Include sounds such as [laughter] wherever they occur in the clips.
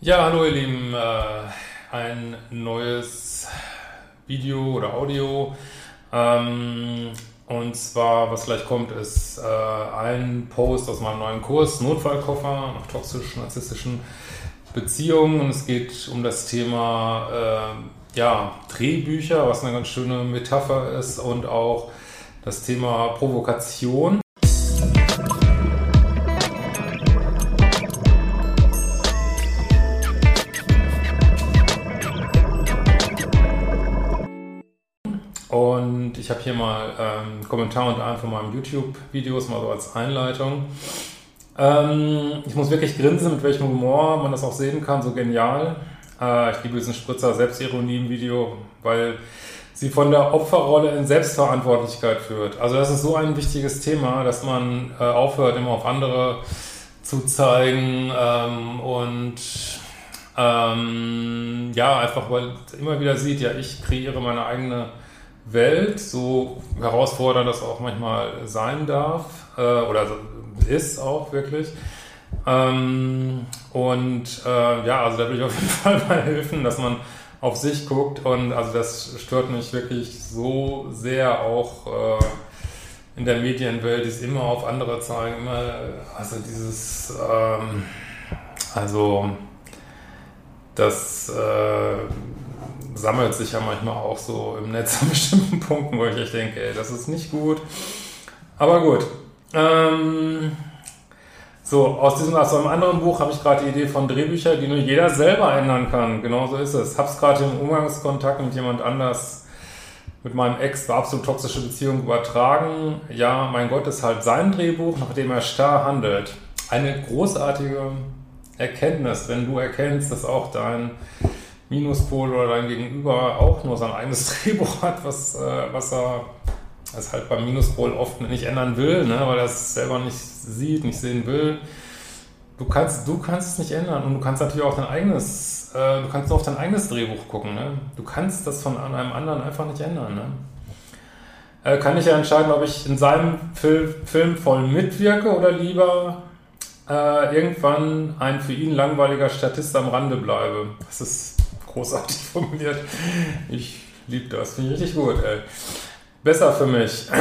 Ja, hallo ihr Lieben, äh, ein neues Video oder Audio. Ähm, und zwar, was gleich kommt, ist äh, ein Post aus meinem neuen Kurs, Notfallkoffer nach toxisch-narzisstischen Beziehungen. Und es geht um das Thema äh, ja, Drehbücher, was eine ganz schöne Metapher ist, und auch das Thema Provokation. Ich habe hier mal ähm, Kommentar unter einem von meinem YouTube-Videos mal so als Einleitung. Ähm, ich muss wirklich grinsen, mit welchem Humor man das auch sehen kann, so genial. Äh, ich liebe diesen Spritzer Selbstironie im Video, weil sie von der Opferrolle in Selbstverantwortlichkeit führt. Also das ist so ein wichtiges Thema, dass man äh, aufhört, immer auf andere zu zeigen ähm, und ähm, ja, einfach weil immer wieder sieht, ja, ich kreiere meine eigene Welt, so herausfordernd das auch manchmal sein darf äh, oder ist auch wirklich. Ähm, und äh, ja, also da will ich auf jeden [laughs] Fall mal helfen, dass man auf sich guckt und also das stört mich wirklich so sehr auch äh, in der Medienwelt, die es immer auf andere zeigen, immer, also dieses, ähm, also das äh, sammelt sich ja manchmal auch so im Netz [laughs] an bestimmten Punkten, wo ich echt denke, ey, das ist nicht gut. Aber gut. Ähm, so, aus diesem, aus einem anderen Buch habe ich gerade die Idee von Drehbüchern, die nur jeder selber ändern kann. Genauso ist es. Hab's gerade im Umgangskontakt mit jemand anders, mit meinem Ex, war absolut toxische Beziehung übertragen. Ja, mein Gott, ist halt sein Drehbuch, nach dem er starr handelt. Eine großartige Erkenntnis, wenn du erkennst, dass auch dein Minuspol oder dein Gegenüber auch nur sein eigenes [laughs] Drehbuch hat, was, äh, was er es halt beim Minuspol oft nicht ändern will, ne, weil er es selber nicht sieht, nicht sehen will. Du kannst, du kannst es nicht ändern und du kannst natürlich auch dein eigenes, äh, du kannst nur auf dein eigenes Drehbuch gucken. Ne? Du kannst das von einem anderen einfach nicht ändern. Ne? Äh, kann ich ja entscheiden, ob ich in seinem Fil Film voll mitwirke oder lieber äh, irgendwann ein für ihn langweiliger Statist am Rande bleibe. Das ist großartig [laughs] formuliert. Ich liebe das, finde ich richtig gut. Ey. Besser für mich. [clears throat]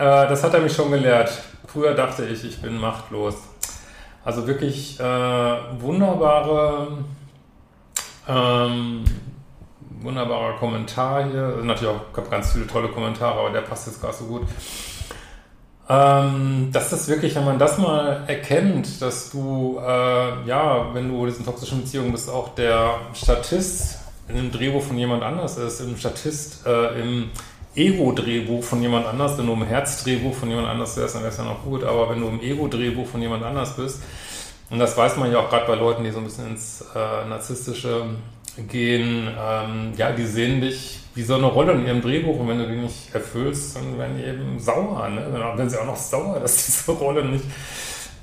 Äh, das hat er mich schon gelehrt. Früher dachte ich, ich bin machtlos. Also wirklich äh, wunderbare, ähm, wunderbarer Kommentar hier. Natürlich auch, habe ganz viele tolle Kommentare, aber der passt jetzt gerade so gut. Ähm, das ist wirklich, wenn man das mal erkennt, dass du, äh, ja, wenn du in diesen toxischen Beziehungen bist, auch der Statist in einem Drehbuch von jemand anders ist, im Statist äh, im Ego-Drehbuch von jemand anders, wenn du im Herz-Drehbuch von jemand anders wärst, dann wäre es ja noch gut, aber wenn du im Ego-Drehbuch von jemand anders bist, und das weiß man ja auch gerade bei Leuten, die so ein bisschen ins äh, Narzisstische gehen, ähm, ja, die sehen dich wie so eine Rolle in ihrem Drehbuch und wenn du die nicht erfüllst, dann werden die eben sauer. Ne? Dann werden sie auch noch sauer, [laughs] dass du diese Rolle nicht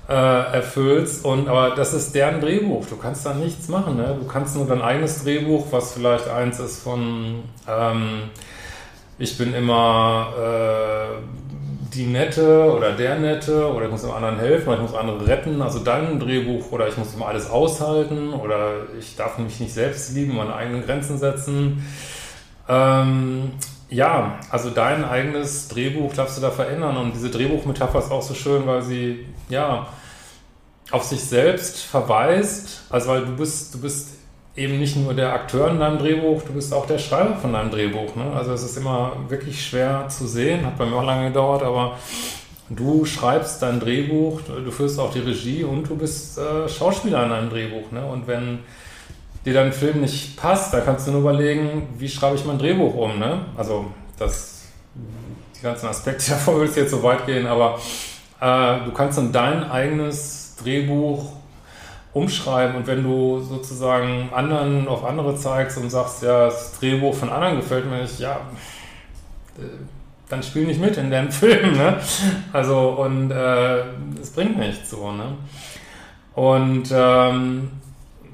äh, erfüllst. Und, aber das ist deren Drehbuch. Du kannst da nichts machen. Ne? Du kannst nur dein eigenes Drehbuch, was vielleicht eins ist von ähm, ich bin immer äh, die Nette oder der Nette oder ich muss dem anderen helfen oder ich muss andere retten, also dein Drehbuch oder ich muss immer alles aushalten oder ich darf mich nicht selbst lieben, meine eigenen Grenzen setzen ähm, ja, also dein eigenes Drehbuch darfst du da verändern und diese Drehbuchmetapher ist auch so schön, weil sie ja auf sich selbst verweist, also weil du bist, du bist eben nicht nur der Akteur in deinem Drehbuch, du bist auch der Schreiber von deinem Drehbuch. Ne? Also es ist immer wirklich schwer zu sehen, hat bei mir auch lange gedauert, aber du schreibst dein Drehbuch, du führst auch die Regie und du bist äh, Schauspieler in deinem Drehbuch. Ne? Und wenn dir dein Film nicht passt, da kannst du nur überlegen, wie schreibe ich mein Drehbuch um. Ne? Also das, die ganzen Aspekte [laughs] davon würde es jetzt so weit gehen, aber äh, du kannst dann dein eigenes Drehbuch umschreiben. Und wenn du sozusagen anderen auf andere zeigst und sagst, ja, das Drehbuch von anderen gefällt mir nicht, ja, äh, dann spiel nicht mit in deinem [laughs] Film, ne? Also, und äh, es bringt nichts so, ne? Und ähm,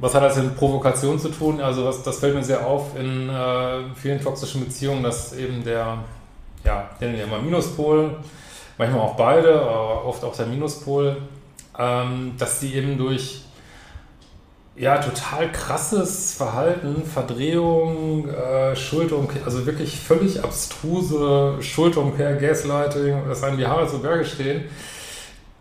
was hat das mit Provokation zu tun? Also, was, das fällt mir sehr auf in äh, vielen toxischen Beziehungen, dass eben der, ja, nennen wir mal Minuspol, manchmal auch beide, aber oft auch der Minuspol, ähm, dass die eben durch ja, total krasses Verhalten, Verdrehung, äh, Schuldumkehr, also wirklich völlig abstruse Schuldumkehr, Gaslighting, dass einem die Haare zu Berge stehen.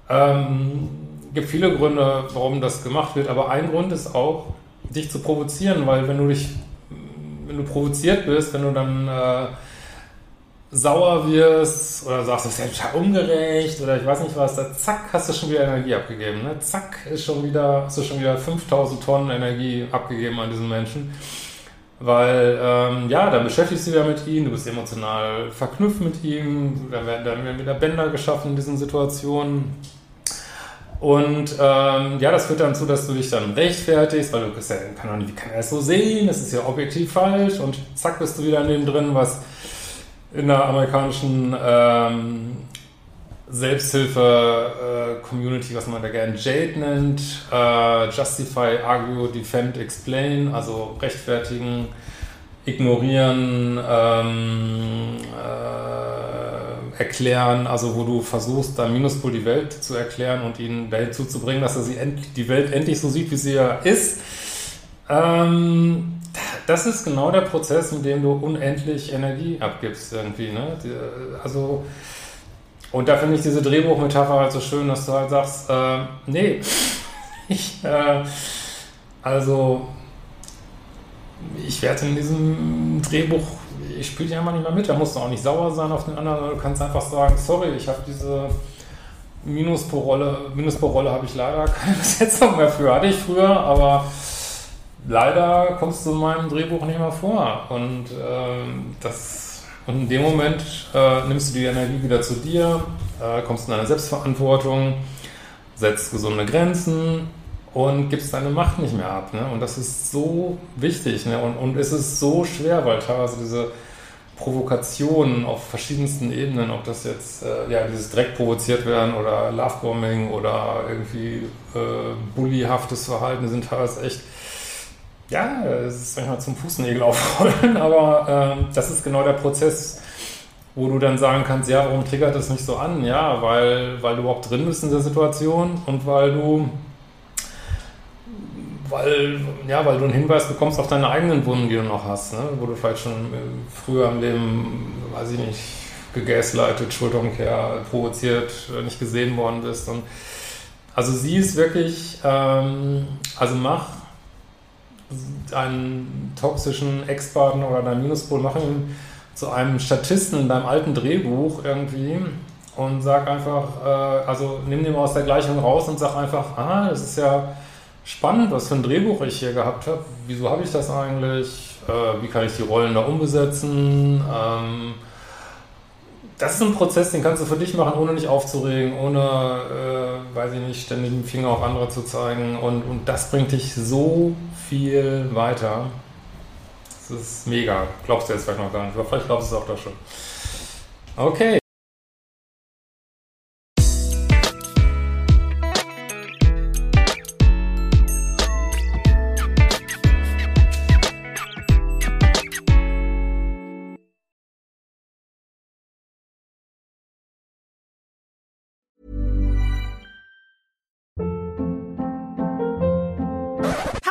Ähm, gibt viele Gründe, warum das gemacht wird, aber ein Grund ist auch, dich zu provozieren, weil wenn du dich, wenn du provoziert bist, wenn du dann äh, sauer wirst oder sagst, das ist ja ungerecht oder ich weiß nicht was, da zack, hast du schon wieder Energie abgegeben. Ne? Zack, ist schon wieder, hast du schon wieder 5000 Tonnen Energie abgegeben an diesen Menschen. Weil, ähm, ja, dann beschäftigst du dich ja mit ihm, du bist emotional verknüpft mit ihm, dann werden, dann werden wieder Bänder geschaffen in diesen Situationen. Und ähm, ja, das führt dann zu, dass du dich dann rechtfertigst, weil du bist ja, kann nicht, wie kann er es so sehen, das ist ja objektiv falsch. Und zack bist du wieder in dem drin, was in der amerikanischen ähm, Selbsthilfe-Community, äh, was man da gerne Jade nennt, äh, Justify, Argue, Defend, Explain, also rechtfertigen, ignorieren, ähm, äh, erklären, also wo du versuchst, da Minuspol die Welt zu erklären und ihn dazu zu bringen, dass er sie die Welt endlich so sieht, wie sie ja ist. Ähm, das ist genau der Prozess, in dem du unendlich Energie abgibst irgendwie. Ne? Also, und da finde ich diese Drehbuchmetapher halt so schön, dass du halt sagst, äh, nee, [laughs] ich, äh, also, ich werde in diesem Drehbuch, ich spiele dich einfach nicht mehr mit, da musst du auch nicht sauer sein auf den anderen, du kannst einfach sagen, sorry, ich habe diese Minus pro Rolle, Minus pro Rolle habe ich leider keine [laughs] Besetzung mehr für, hatte ich früher, aber leider kommst du in meinem Drehbuch nicht mehr vor. Und, ähm, das, und in dem Moment äh, nimmst du die Energie wieder zu dir, äh, kommst in deine Selbstverantwortung, setzt gesunde Grenzen und gibst deine Macht nicht mehr ab. Ne? Und das ist so wichtig. Ne? Und, und es ist so schwer, weil teilweise diese Provokationen auf verschiedensten Ebenen, ob das jetzt äh, ja, dieses direkt provoziert werden oder Lovebombing oder irgendwie äh, bullyhaftes Verhalten sind teilweise echt ja, es ist manchmal zum Fußnägel [laughs] aufrollen, aber ähm, das ist genau der Prozess, wo du dann sagen kannst, ja, warum triggert das nicht so an? Ja, weil, weil du überhaupt drin bist in der Situation und weil du weil, ja, weil du einen Hinweis bekommst auf deine eigenen Wunden, die du noch hast, ne? wo du vielleicht schon äh, früher im Leben, weiß ich nicht, gegaslightet, Schulterumkehr, provoziert, äh, nicht gesehen worden bist. Und also sie ist wirklich, ähm, also mach einen toxischen Ex-Partner oder deinen Minuspol, mach ihn zu einem Statisten in deinem alten Drehbuch irgendwie und sag einfach, äh, also nimm den mal aus der Gleichung raus und sag einfach, ah, das ist ja spannend, was für ein Drehbuch ich hier gehabt habe. Wieso habe ich das eigentlich? Äh, wie kann ich die Rollen da umbesetzen? Ähm, das ist ein Prozess, den kannst du für dich machen, ohne dich aufzuregen, ohne, äh, weiß ich nicht, ständig den Finger auf andere zu zeigen. Und, und das bringt dich so viel weiter. Das ist mega. Glaubst du jetzt vielleicht noch gar nicht, aber vielleicht glaubst du es auch da schon. Okay.